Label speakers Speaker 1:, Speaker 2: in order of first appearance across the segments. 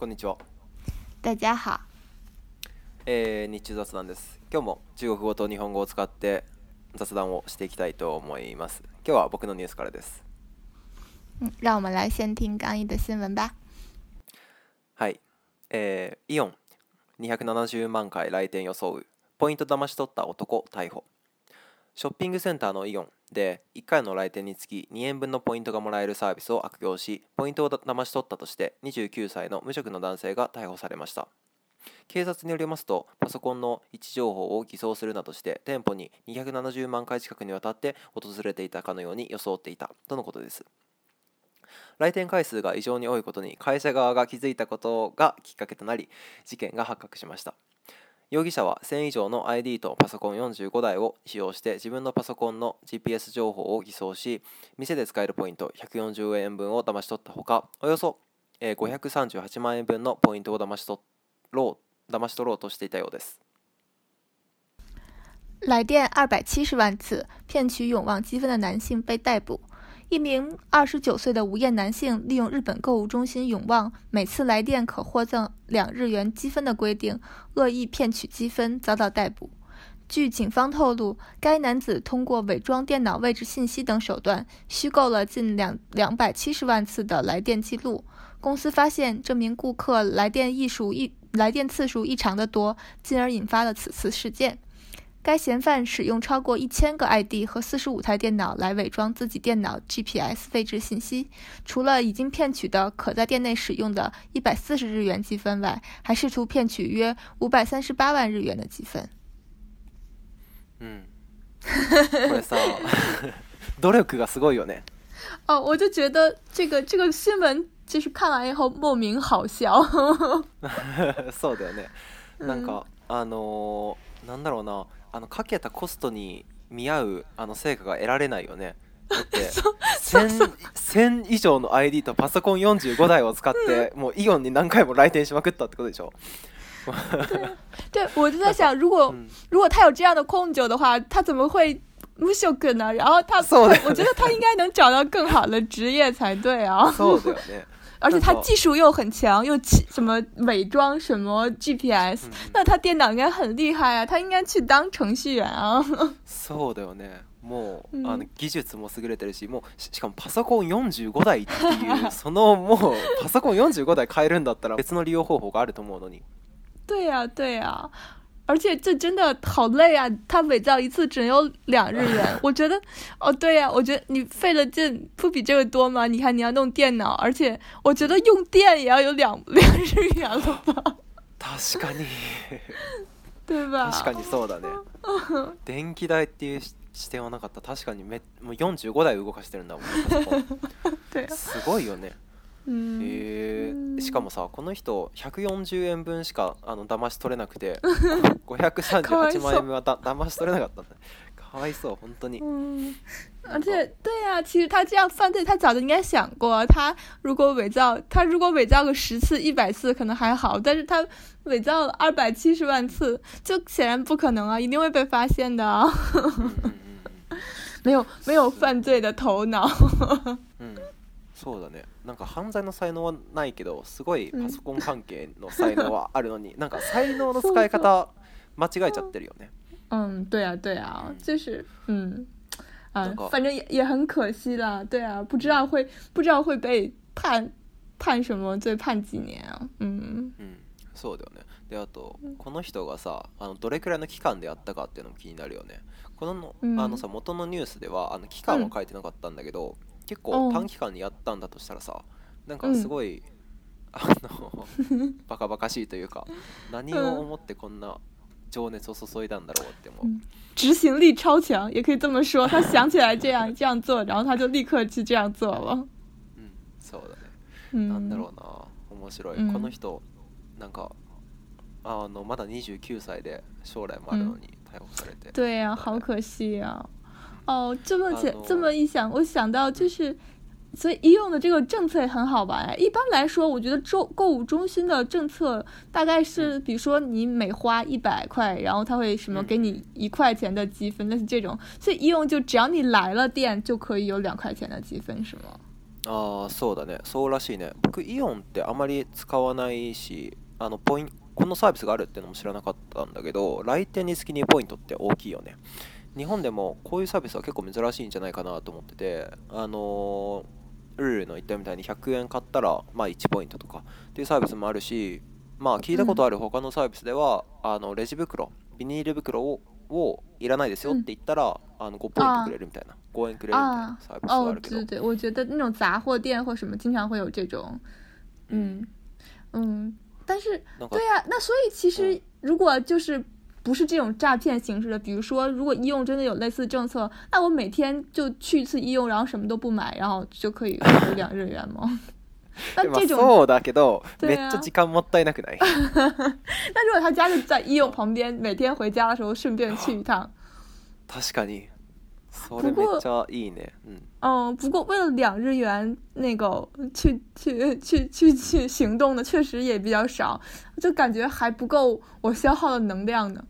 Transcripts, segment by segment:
Speaker 1: こんにちは。
Speaker 2: 大家好。
Speaker 1: えー、日中雑談です。今日も中国語と日本語を使って雑談をしていきたいと思います。今日は僕のニュースからです。
Speaker 2: 让我们来先听刚毅的新闻吧。
Speaker 1: はい。えー、イオン270万回来店予想。ポイント騙し取った男逮捕。ショッピングセンターのイオンで1回の来店につき2円分のポイントがもらえるサービスを悪用しポイントを騙し取ったとして29歳の無職の男性が逮捕されました警察によりますとパソコンの位置情報を偽装するなどして店舗に270万回近くにわたって訪れていたかのように装っていたとのことです来店回数が異常に多いことに会社側が気づいたことがきっかけとなり事件が発覚しました容疑者は1000以上の ID とパソコン45台を使用して自分のパソコンの GPS 情報を偽装し店で使えるポイント140円分を騙し取ったほかおよそ538万円分のポイントを騙し取ろう騙し取ろうとしていたようです
Speaker 2: 来店二百七十万次骗取永旺积分の男性被逮捕。一名29岁的无业男性利用日本购物中心永旺每次来电可获赠两日元积分的规定，恶意骗取积分，遭到逮捕。据警方透露，该男子通过伪装电脑位置信息等手段，虚构了近两两百七十万次的来电记录。公司发现这名顾客来电艺术一来电次数异常的多，进而引发了此次事件。该嫌犯使用超过一千个 ID 和四十五台电脑来伪装自己电脑 GPS 位置信息，除了已经骗取的可在店内使用的一百四十日元积分外，还试图骗取约五百三十八万日元的积分。
Speaker 1: 嗯，努力
Speaker 2: 哦，我就觉得这个这个新闻就是看完以后莫名好笑。
Speaker 1: あのかけたコストに見合うあの成果が得られないよねだって 1000, 1000 以上の ID とパソコン45台を使ってもうイオンに何回も来店しまくったってことでしょ
Speaker 2: 对，我就在想，如果如果他有这样的控酒的话，他怎么会無職呢？然后他，我觉得他应该能找到更好的职业才对啊。
Speaker 1: そうだよね。
Speaker 2: 而且他技术又很强，又什么伪装什么 GPS，那他电脑应该很厉害啊，他应该去当程序员啊。
Speaker 1: そうだよね。もうあの技術も優れてるし、もうしかもパソコン四十五台っていう、そのもうパソコン四十五台買えるんだったら別の利用方法があると思うのに。
Speaker 2: 对呀，对呀。而且这真的好累啊！他伪造一次只有两日元，我觉得，哦，对呀，我觉得你费了劲不比这个多吗？你看你要弄电脑，而且我觉得用电也要有两两日元了吧？
Speaker 1: 確かに。
Speaker 2: 对吧？
Speaker 1: 確かにそうだね。電気代っていう視点はなかった。確かにめもう四十五台動かしてるんだもん。
Speaker 2: 对。
Speaker 1: すごいよね。へえしかもさこの人140円分しかあの騙し取れなくて538万円分はだ騙し取れなかったんだかわいそう本当に。
Speaker 2: 嗯，而且对呀、啊，其实他这样犯罪，他早就应该想过。他如果伪造，他如果伪造个十次、一百次可能还好，但是他伪造了二百七十万次，就显然不可能啊，一定会被发现的啊。没有没有犯罪的头脑。
Speaker 1: 嗯そうだねなんか犯罪の才能はないけどすごいパソコン関係の才能はあるのに、なんか才能の使い方間違えちゃってるよね
Speaker 2: うん、で、对で、就是嗯反正也也很可惜啦，对啊，不知道会不知道会被判判什么罪，判几年啊？嗯
Speaker 1: 嗯，そうだよね。であとこの人がさあのどれくらいの期間でやったかっていうのも気になるよね。このあのさ元のニュースではあの期間は書いてなかったんだけど、結構短期間でやったんだとしたらさなんかすごい、うん、あの バカバカしいというか何を思ってこんな情熱を注いだんだろうって思う、
Speaker 2: 嗯、执行力超強也可以这么说他想起来这样这样做然后他就立刻去这样做了
Speaker 1: 嗯そうだね、
Speaker 2: うん、
Speaker 1: なんだろうな面白い、
Speaker 2: うん、
Speaker 1: この人なんかあのまだ29歳で将来もあるのに逮捕されて、うん、
Speaker 2: 对呀、好可惜呀、啊哦，这么
Speaker 1: 解，
Speaker 2: 这么一想，我想到就是，所以医用的这个政策也很好吧？哎，一般来说，我觉得周购物中心的政策大概是，比如说你每花一百块，然后他会什么给你一块钱的积分，那是这种。所以医用就只要你来了店就可以有两块钱的积分，是吗？
Speaker 1: 啊，そうだね、そうらしいね。僕イオンってあまり使わないし、あのポインこのサービスがあるってのも知らなかったんだけど、来店に付きにポイントって大きいよね。日本でもこういうサービスは結構珍しいんじゃないかなと思っててあのルールの言ったみたいに100円買ったら、まあ、1ポイントとかっていうサービスもあるしまあ聞いたことある他のサービスでは、うん、あのレジ袋ビニール袋ををいらないですよって言ったら、あの5ポイントくれるみたいな、5円くれるみたいなサービスがあるけど。
Speaker 2: 哦，对对，但是对呀、啊，那所以其实如果就是不是这种诈骗形式的，比如说，如果医用真的有类似政策，那我每天就去一次医用，然后什么都不买，然后就可以两日元吗？那 这种……
Speaker 1: そうだけど、めっちゃ時間もったいなくない？
Speaker 2: 那 如果他家就在医用旁边，每天回家的时候顺便去一趟。
Speaker 1: 確かに。不过，
Speaker 2: 嗯。哦，不过为了两日元那个去去去去去行动的，确实也比较少，就感觉还不够我消耗的能量呢。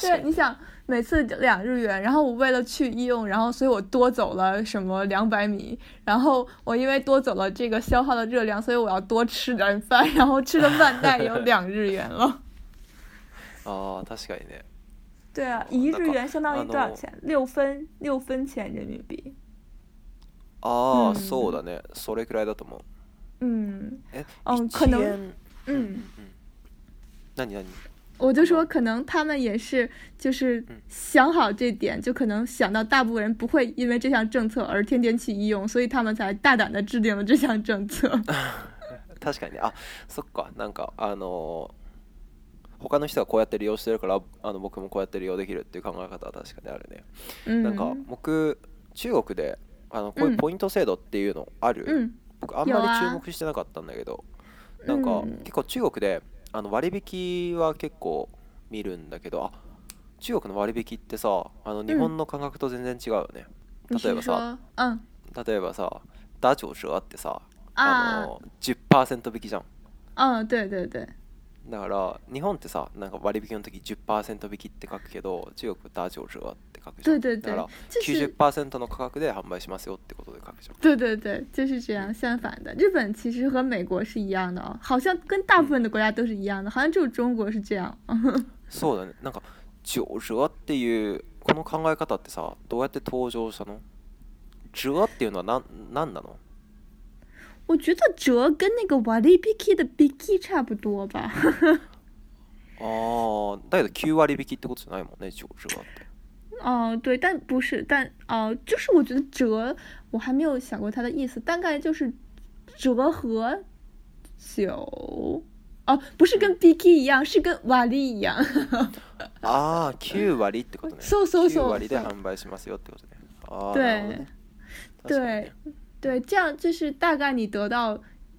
Speaker 2: 对，你想每次两日元，然后我为了去医用，然后所以我多走了什么两百米，然后我因为多走了这个消耗的热量，所以我要多吃点饭，然后吃的饭袋有两日元了。
Speaker 1: 哦，確かにね。
Speaker 2: 对啊，一日元相当于多少钱？六分，六分钱人民币。啊，
Speaker 1: そうだね、それくらいだと思う。
Speaker 2: 嗯，
Speaker 1: 哎，
Speaker 2: 嗯，可能，嗯，
Speaker 1: 那你你。
Speaker 2: 我就说可能他们也是，就是想好这点，就可能想到大部分人不会因为这项政策而天天去医用，所以他们才大胆的制定了这项政策。
Speaker 1: 確かに、あ、そっか、なんかあの。他の人がこうやって利用してるからあの僕もこうやって利用できるっていう考え方は確かにあるね、
Speaker 2: うん、
Speaker 1: なんか僕中国であのこういうポイント制度っていうのある、
Speaker 2: うん、
Speaker 1: 僕あんまり注目してなかったんだけどなんか結構中国であの割引は結構見るんだけどあ中国の割引ってさあの日本の感覚と全然違うよね、例えばさ、例えばさダチョウ九折ってさあの10%引きじゃん
Speaker 2: ああ对对对
Speaker 1: だから日本ってさなんか割引の時10%引きって書くけど中国打九折って書くじゃん
Speaker 2: 对对对
Speaker 1: だから90%の価格で販売しますよってことで書くじゃん
Speaker 2: 对对对就是这样相反的日本其实和美国是一样的好像跟大部分的国家都是一样的好像只有中国是这样
Speaker 1: そうだねなんか九折っていうこの考え方ってさどうやって登場したの折っていうのは何何なの
Speaker 2: 我觉得折跟那个“瓦利比基”的“比基”差不多吧。
Speaker 1: 哦，但是九折比基”这意思没那九折。
Speaker 2: 哦，对，但不是，但哦，就是我觉得折，我还没有想过它的意思，大概就是折和九。哦，不是跟“比基”一样，是跟“瓦利”一样。
Speaker 1: 啊，九折比基”这意 so so so。
Speaker 2: 对。
Speaker 1: 对。
Speaker 2: 对，这样就是大概你得到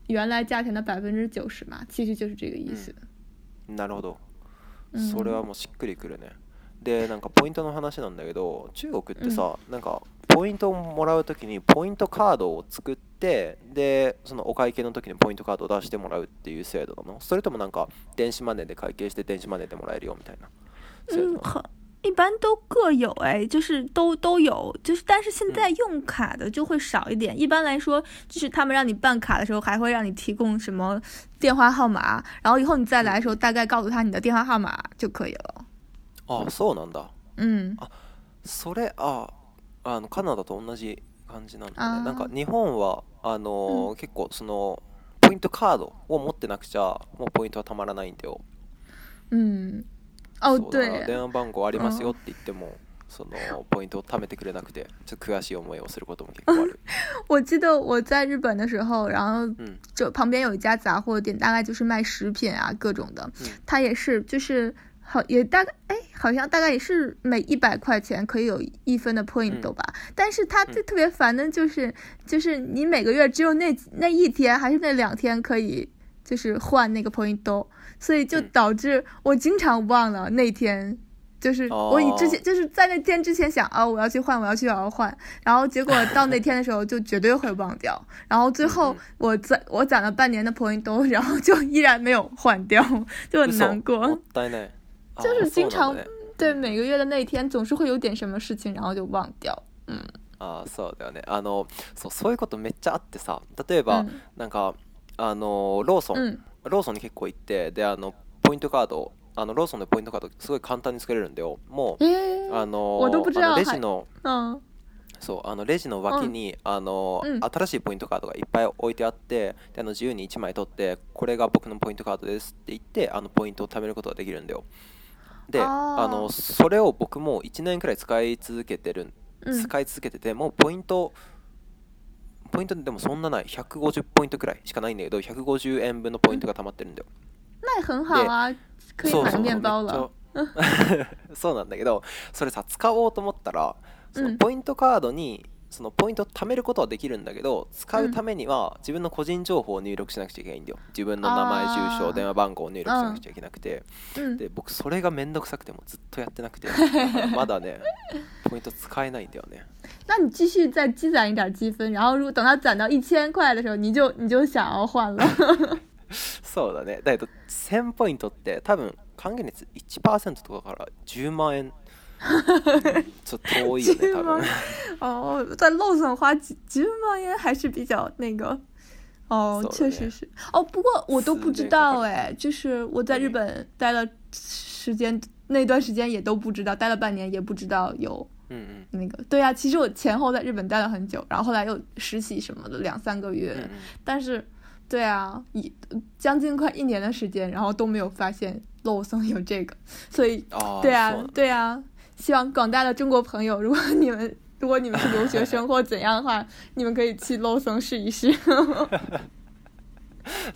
Speaker 2: 原来价钱的百分之九十嘛，其实就是这个意思。
Speaker 1: なるほど。それはもうしっくりくるね。で、なんかポイントの話なんだけど、中国ってさ、うなんかポイントをもらう時にポイントカードを作ってでそのお会計の時にポイントカードを出してもらうっていう制度なのそれともなんか電子マネーで会計して電子マネーでもらえるよみたいな制度なの、
Speaker 2: 一般都各有哎，就是都都有，就是但是现在用卡的就会少一点。一般来说，就是他们让你办卡的时候，还会让你提供什么电话号码，然后以后你再来的时候，大概告诉他你的电话号码就可以了。
Speaker 1: 哦，そうなんだ。
Speaker 2: 嗯。
Speaker 1: それああのカナダと同じ感じななんか日本はあの結構そのポイントカードを持ってなくちゃもうポイントはまらないん
Speaker 2: 哦，对，
Speaker 1: 号ありますよって言っても、そのポイントを貯めてくれなくて、ちょっと悔しい思いをすることも結構ある。
Speaker 2: 我记得我在日本的时候，然后就旁边有一家杂货店，大概就是卖食品啊各种的。他也是，就是好也大概哎，好像大概也是每一百块钱可以有一分的 point 吧。但是
Speaker 1: 他
Speaker 2: 最特别烦的，就是就是你每个月只有那那一天还是那两天可以就是换那个 point 兜。所以就导致我经常忘了那天，就是我以之前就是在那天之前想啊，我要去换，我要去，我要换，然后结果到那天的时候就绝对会忘掉，然后最后我攒我攒了半年的ポイント，然后就依然没有换掉，就很难过。就是经常对每个月的那天总是会有点什么事情，然后就忘掉。嗯，
Speaker 1: 啊，そうだね。あの、そうそういうことめっちゃあってさ。例えばなんか。あのローソン、
Speaker 2: うん、
Speaker 1: ローソンに結構行ってであのポイントカードあのローソンのポイントカードすごい簡単に作れるんだよもう、
Speaker 2: えー、
Speaker 1: あのレジの、
Speaker 2: はい、
Speaker 1: そうあのレジの脇に、あの、新しいポイントカードがいっぱい置いてあってであの自由に1枚取ってこれが僕のポイントカードですって言ってあのポイントを貯めることができるんだよで
Speaker 2: あ
Speaker 1: のそれを僕も1年くらい使い続けてる使い続けててもうポイントポイントでもそんなない150ポイントくらいしかないんだけど150円分のポイントがたまってるんだよ。
Speaker 2: 那很好啊，可以包了。
Speaker 1: そうなんだけどそれさ使おうと思ったらそのポイントカードにそのポイントを貯めることはできるんだけど使うためには自分の個人情報を入力しなくちゃいけないんだよ自分の名前住所電話番号を入力しなくちゃいけなくて、で僕それが面倒くさくてもずっとやってなくて まだねポイント使えないんだよね
Speaker 2: 那你继续再积攒一点积分，然后如果等它攒到一千块的时候，你就你就想要换了。
Speaker 1: そうだね。だけど、千ポイントって多分換金率一パーセントとかから十万円。ちょっと多いよね、多分。
Speaker 2: あ あ、だロ花几几万円还是比较那个。哦，确实是。哦，不过我都不知道哎，就是我在日本待了时间那段时间也都不知道，待了半年也不知道有。
Speaker 1: 嗯嗯，
Speaker 2: 那个对呀，其实我前后在日本待了很久，然后后来又实习什么的两三个月，但是，对啊，一将近快一年的时间，然后都没有发现漏松有这个，所以，对啊对啊，希望广大的中国朋友，如果你们如果你们是留学生或怎样的话，你们可以去露松试一试。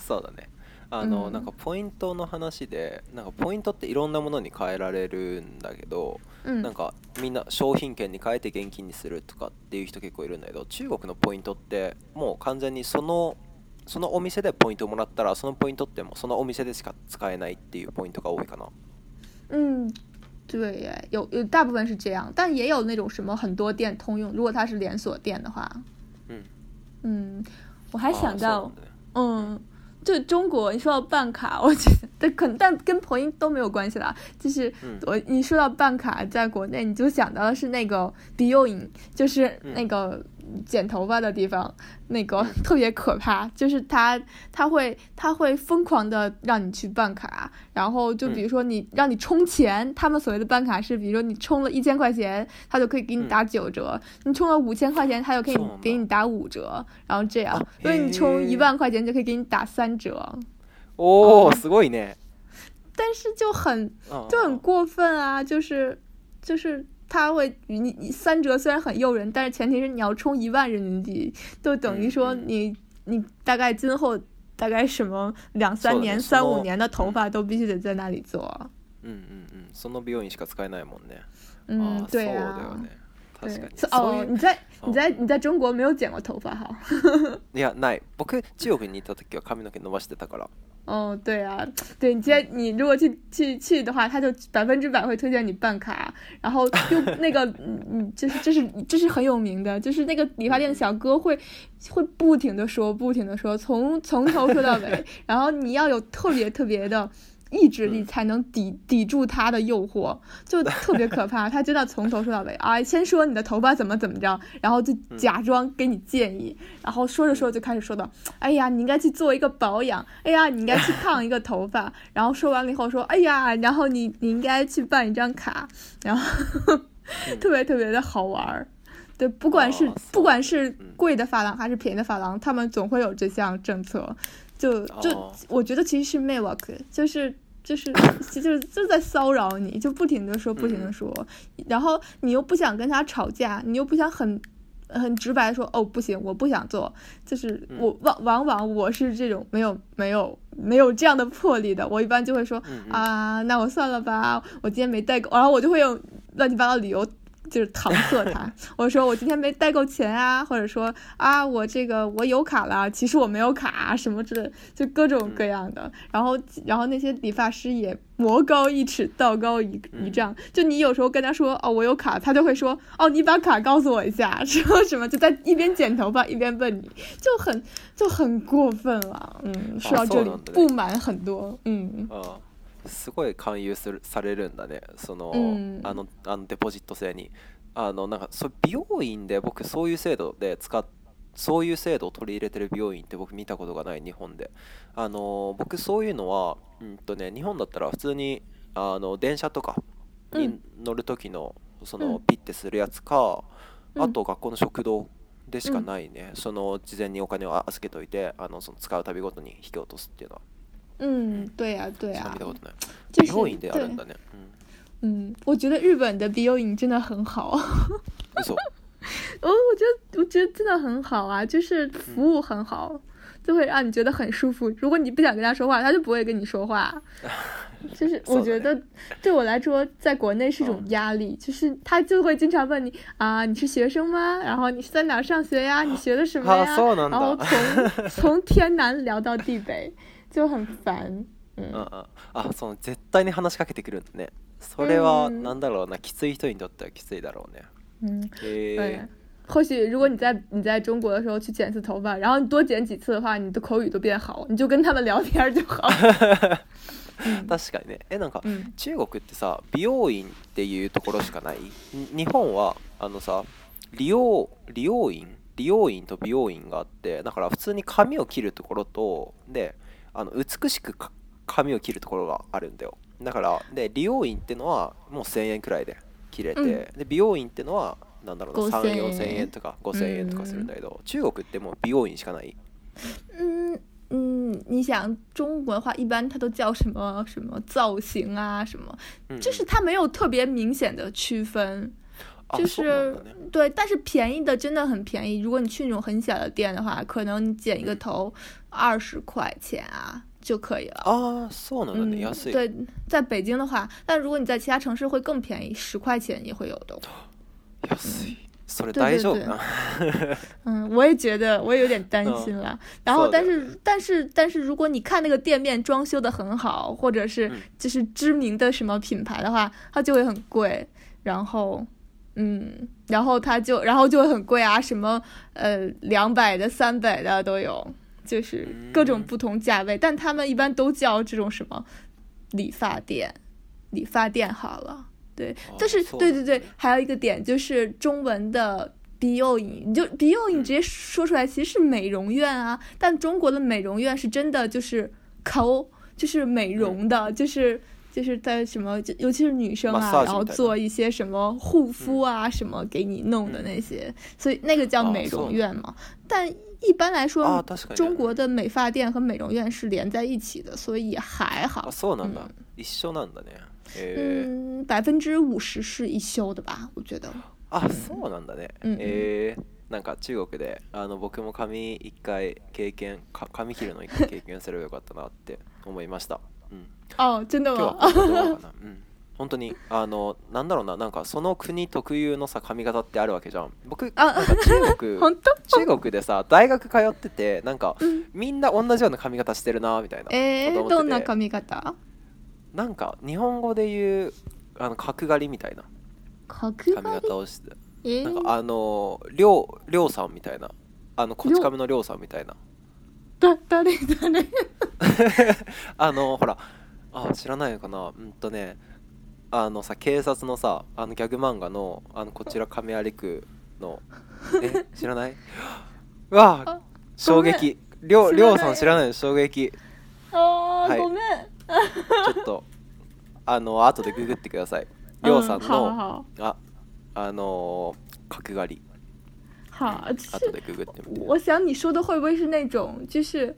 Speaker 1: うだね。あの、
Speaker 2: うん、
Speaker 1: なんかポイントの話でなんかポイントっていろんなものに変えられるんだけど、
Speaker 2: うん、
Speaker 1: なんかみんな商品券に変えて現金にするとかっていう人結構いるんだけど中国のポイントってもう完全にそのそのお店でポイントをもらったらそのポイントってもそのお店でしか使えないっていうポイントが多いかな。
Speaker 2: うん对耶，有有大部分是这样，但也有那种什么很多店通用，如果它是连锁店的话。
Speaker 1: 嗯
Speaker 2: 嗯，我还想到，
Speaker 1: 嗯。
Speaker 2: 嗯就中国，你说到办卡，我觉得，可能但跟婆音都没有关系啦。就是我，你说到办卡，在国内你就想到的是那个 Biu 音，就是那个。剪头发的地方，那个特别可怕，就是他他会他会疯狂的让你去办卡，然后就比如说你让你充钱，他们所谓的办卡是，比如说你充了一千块钱，他就可以给你打九折，你充了五千块钱，他就可以给你打五折，然后这样，所以你充一万块钱就可以给你打三折。
Speaker 1: 哦，すごいね。
Speaker 2: 但是就很就很过分啊，就是就是。他会，你你三折虽然很诱人，但是前提是你要充一万人民币，就等于说你你大概今后大概什么两三年、三五年的头发都必须得在那里做。
Speaker 1: 嗯嗯嗯，その美容院しか使えないもんね。
Speaker 2: 嗯，对啊。哦，你在你在你在中国没有剪过头发哈？
Speaker 1: いやない。僕中国にいたとは髪の毛伸ばしてたから。
Speaker 2: 哦，对啊，对你接你如果去去去的话，他就百分之百会推荐你办卡，然后就 那个嗯嗯，就是这是这是很有名的，就是那个理发店的小哥会会不停的说不停的说，从从头说到尾，然后你要有特别特别的。意志力才能抵抵住他的诱惑，就特别可怕。他真的从头说到尾，啊，先说你的头发怎么怎么着，然后就假装给你建议，然后说着说着就开始说到，哎呀，你应该去做一个保养，哎呀，你应该去烫一个头发，然后说完了以后说，哎呀，然后你你应该去办一张卡，然后特别特别的好玩儿。对，不管是不管是贵的发廊还是便宜的发廊，他们总会有这项政策。就就，我觉得其实是妹 w a 是 k 就是就是，就就在骚扰你，就不停的说，不停的说，然后你又不想跟他吵架，你又不想很很直白说，哦，不行，我不想做，就是我往往往我是这种没有没有没有这样的魄力的，我一般就会说啊，那我算了吧，我今天没带够，然后我就会用乱七八糟理由。就是搪塞他，我说我今天没带够钱啊，或者说啊我这个我有卡了，其实我没有卡什么之类，就各种各样的。然后然后那些理发师也魔高一尺道高一一丈，就你有时候跟他说哦我有卡，他就会说哦你把卡告诉我一下，说什么就在一边剪头发一边问你，就很就很过分了。嗯，说到这里不满很多，嗯。
Speaker 1: すごい勧誘するされるんだねその、
Speaker 2: うん、
Speaker 1: あのあのデポジット制にあのなんかそ美容院で僕そういう制度で使っそういう制度を取り入れてる病院って僕見たことがない日本であの僕そういうのは、うんとね、日本だったら普通にあの電車とかに乗る時の、うん、そのピッてするやつか、
Speaker 2: うん、
Speaker 1: あと学校の食堂でしかないね、その事前にお金を預けといてあのその使うたびごとに引き落とすっていうのは。
Speaker 2: 嗯，对呀，对
Speaker 1: 啊，
Speaker 2: 就是
Speaker 1: 对，
Speaker 2: 嗯我觉得日本的 B U 影真的很好，
Speaker 1: 没错，
Speaker 2: 哦，我觉得我觉得真的很好啊，就是服务很好，就会让你觉得很舒服。如果你不想跟他说话，他就不会跟你说话。就是我觉得对我来说，在国内是一种压力，就是他就会经常问你啊，你是学生吗？然后你是在哪上学呀？你学的什么呀？然后从从天南聊到地北。就很烦。
Speaker 1: うんあその絶対に話しかけてくるんだねそれはなんだろうな、きつい人にとってはきついだろうね
Speaker 2: 嗯，对。或许如果你在你在中国的时候去剪次头发，然后你多剪几次的话，你的口语都变好，你就跟他们聊天就好。
Speaker 1: 確かにねえなんか、
Speaker 2: うん、
Speaker 1: 中国ってさ美容院っていうところしかない日本はあのさ理容理容院理容院と美容院があってだから普通に髪を切るところとであの美しく髪を切るところがあるんだよだからで利用院ってのはもう1000円くらいで切れて、
Speaker 2: うん、
Speaker 1: で美容院ってのは何だろうな34000
Speaker 2: 円
Speaker 1: とか5000円とかするんだけど、中国ってもう美容院しかない
Speaker 2: うん嗯，你想中国的话，一般它都叫什么什么造型啊，什么，就是它没有特别明显的区分。就是对，但是便宜的真的很便宜。如果你去那种很小的店的话，可能你剪一个头二十块钱啊就可以了
Speaker 1: 啊，送
Speaker 2: 的
Speaker 1: 那要
Speaker 2: 对，在北京的话，但如果你在其他城市会更便宜，十块钱也会有的。
Speaker 1: 要
Speaker 2: 对对，
Speaker 1: 大
Speaker 2: 嗯，我也觉得我也有点担心了。然后，但是但是但是，如果你看那个店面装修的很好，或者是就是知名的什么品牌的话，它就会很贵。然后。嗯，然后他就，然后就很贵啊，什么呃两百的、三百的都有，就是各种不同价位，但他们一般都叫这种什么理发店，理发店好了，对，但是对对对，还有一个点就是中文的 bio 影，你就 bio 影直接说出来其实是美容院啊，但中国的美容院是真的就是 co，就是美容的，就是。就是在什么，就尤其是女生啊，然后做一些什么护肤啊，什么给你弄的那些，所以那个叫美容院嘛。但一般来说，中国的美发店和美容院是连在一起的，所以还好。
Speaker 1: 啊，そうなんだ。一緒なんだね。
Speaker 2: 嗯，百分之五十是一休的吧？我觉得。
Speaker 1: あ、そうなんだね。なんか中国で、あの僕も髪一回経験、髪切るの一回経験する良かったなって思いました。
Speaker 2: あ真的
Speaker 1: 今日はんなとこかな、うん、本当にあのなんだろうななんかその国特有のさ髪型ってあるわけじゃん僕なんか中
Speaker 2: 本国当
Speaker 1: 中国でさ大学通っててなんか
Speaker 2: うん
Speaker 1: みんな同じような髪型してるなみたいな
Speaker 2: え
Speaker 1: え、ー、
Speaker 2: どんな髪型
Speaker 1: なんか日本語で言うあの角刈りみたいな
Speaker 2: 角
Speaker 1: 髪
Speaker 2: 刈り
Speaker 1: 型をして
Speaker 2: え
Speaker 1: なんかあのりょうりょうさんみたいなあのこち亀のりょうさんみたいな
Speaker 2: だ誰誰
Speaker 1: あのほらあ知らないのかなうんとねあのさ警察のさあのギャグ漫画のあのこちら亀有区のえ知らないわ
Speaker 2: あ
Speaker 1: 衝撃りょうりょうさん知らないの衝撃
Speaker 2: あー、
Speaker 1: はい、
Speaker 2: ごめん
Speaker 1: ちょっとあの後でググってくださいりょうさん
Speaker 2: の、は
Speaker 1: は
Speaker 2: あ、
Speaker 1: ああの角刈り
Speaker 2: 好，就是我想你说的会不会是那种，就是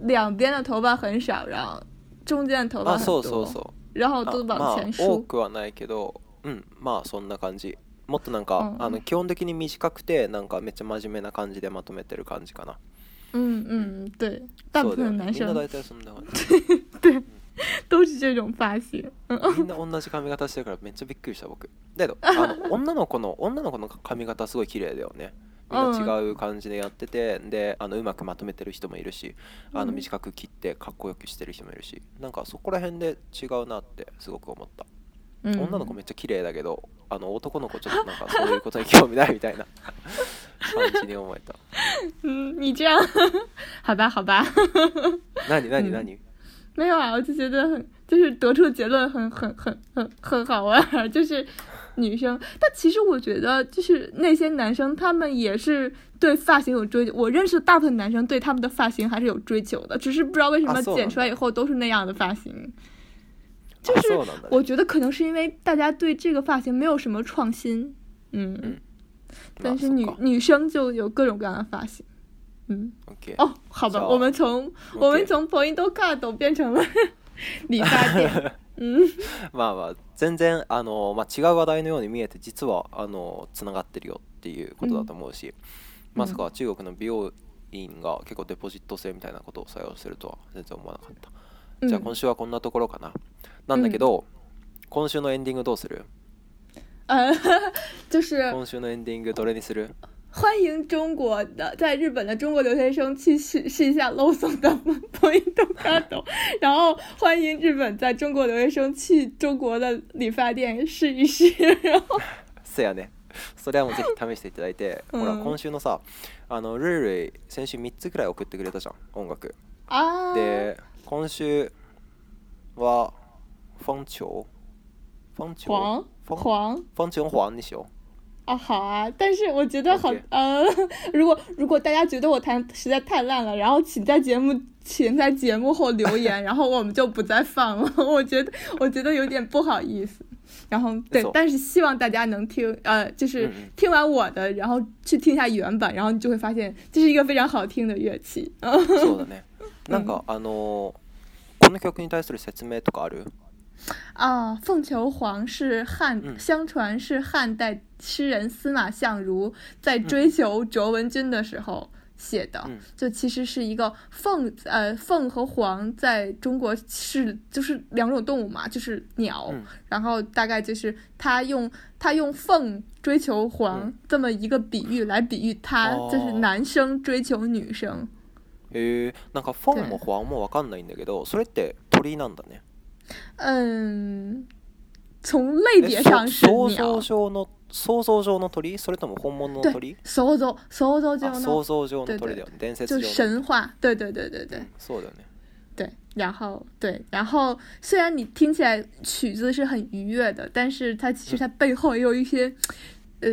Speaker 2: 两边的头发很少，然后中间的头发很
Speaker 1: 多，そうそうそう
Speaker 2: 然后都往前梳。
Speaker 1: 多くはないけど、うん、まあそんな感じ。もっとなんか、
Speaker 2: うん、
Speaker 1: あの基本的に短くてなんかめっちゃ真面目な感じでまとめてる感じかな。
Speaker 2: うんうん、对，大部分男生。
Speaker 1: みんな大体そんな感じ。对。
Speaker 2: 都 是这种发型。
Speaker 1: みんな同じ髪型してるからめっちゃびっくりした僕。だけど あの女の子の女の子の髪型すごい綺麗だよね。みんな違う感じでやってて、であのうまくまとめてる人もいるしあの短く切ってかっこよくしてる人もいるし、うなんかそこら辺で違うなってすごく思った。
Speaker 2: うん、
Speaker 1: 女の子めっちゃ綺麗だけどあの男の子ちょっとなんかそういうことに興味ないみたいな 感じに思えた。
Speaker 2: うん、你这样，好吧，好吧。
Speaker 1: 何何何？
Speaker 2: 没有啊，我就觉得很，就是得出结论很很很很很好玩，就是女生。但其实我觉得，就是那些男生他们也是对发型有追，我认识大部分男生对他们的发型还是有追求的，只是不知道为什么剪出来以后都是那样的发型。就是我觉得可能是因为大家对这个发型没有什么创新，嗯，但是女女生就有各种各样的发型。o
Speaker 1: k
Speaker 2: 哦，好吧，我们从我们从 point card 变成了 理发店。
Speaker 1: まあまあ全然あの、まあ、違う話題のように見えて実はあのつながってるよっていうことだと思うし、まさか中国の美容院が結構デポジット制みたいなことを採用するとは全然思わなかった、じゃあ今週はこんなところかななんだけど、今週のエンディングどうする 今週のエンディングどれにする
Speaker 2: 欢迎中国的在日本的中国留学生去试试一下 l o s o 的 p o i n 然后欢迎日本在中国留学生去中国的理发店试一试。
Speaker 1: 是呀，呢，それ今週のさ、で、今週は
Speaker 2: 方
Speaker 1: 丘、方丘、
Speaker 2: 方
Speaker 1: 丘、方方丘、方丘、方丘、方
Speaker 2: 啊，好啊，但是我觉得好，呃，如果如果大家觉得我弹实在太烂了，然后请在节目请在节目后留言，然后我们就不再放了。我觉得我觉得有点不好意思。然后对，但是希望大家能听，呃，就是听完我的，然后去听一下原版，然后你就会发现这是一个非常好听的乐器。
Speaker 1: そうだね。なんかあのこの曲に対する説明とかある？
Speaker 2: 啊，凤求凰是汉，相传是汉代诗人司马相如在追求卓文君的时候写的，就其实是一个凤，呃，凤和凰在中国是就是两种动物嘛，就是鸟，然后大概就是他用他用凤追求凰这么一个比喻来比喻他，就是男生追求女生。
Speaker 1: 诶，なんかも凰もかんないんだけど、それって鳥なんだね。
Speaker 2: 嗯，从类别上是对，
Speaker 1: 想象的，想象的それとも本物の鳥？
Speaker 2: 对，想
Speaker 1: 想中的，
Speaker 2: 对对
Speaker 1: 对，
Speaker 2: 就神话，对对对对对。
Speaker 1: そうだね。
Speaker 2: 对，然后对，然后虽然你听起来曲子是很愉悦的，但是它其实它背后也有一些，呃，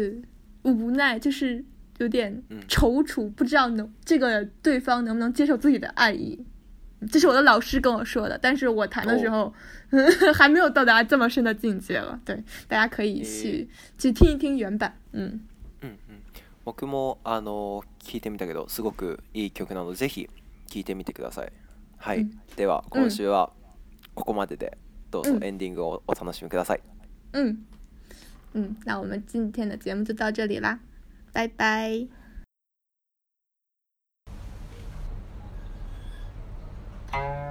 Speaker 2: 无奈，就是有点踌躇，不知道能这个对方能不能接受自己的爱意。这是我的老师跟我说的，但是我弹的时候 还没有到达这么深的境界了。对，大家可以去去听一听原版。嗯
Speaker 1: 嗯嗯，我もあの聞いてみたけどすごくいい曲なのでぜひ聞いてみてください。はい、では今週はここまでで、どうぞエンディングをお楽しみください。
Speaker 2: 嗯嗯，那我们今天的节目就到这里啦，拜拜。Bye.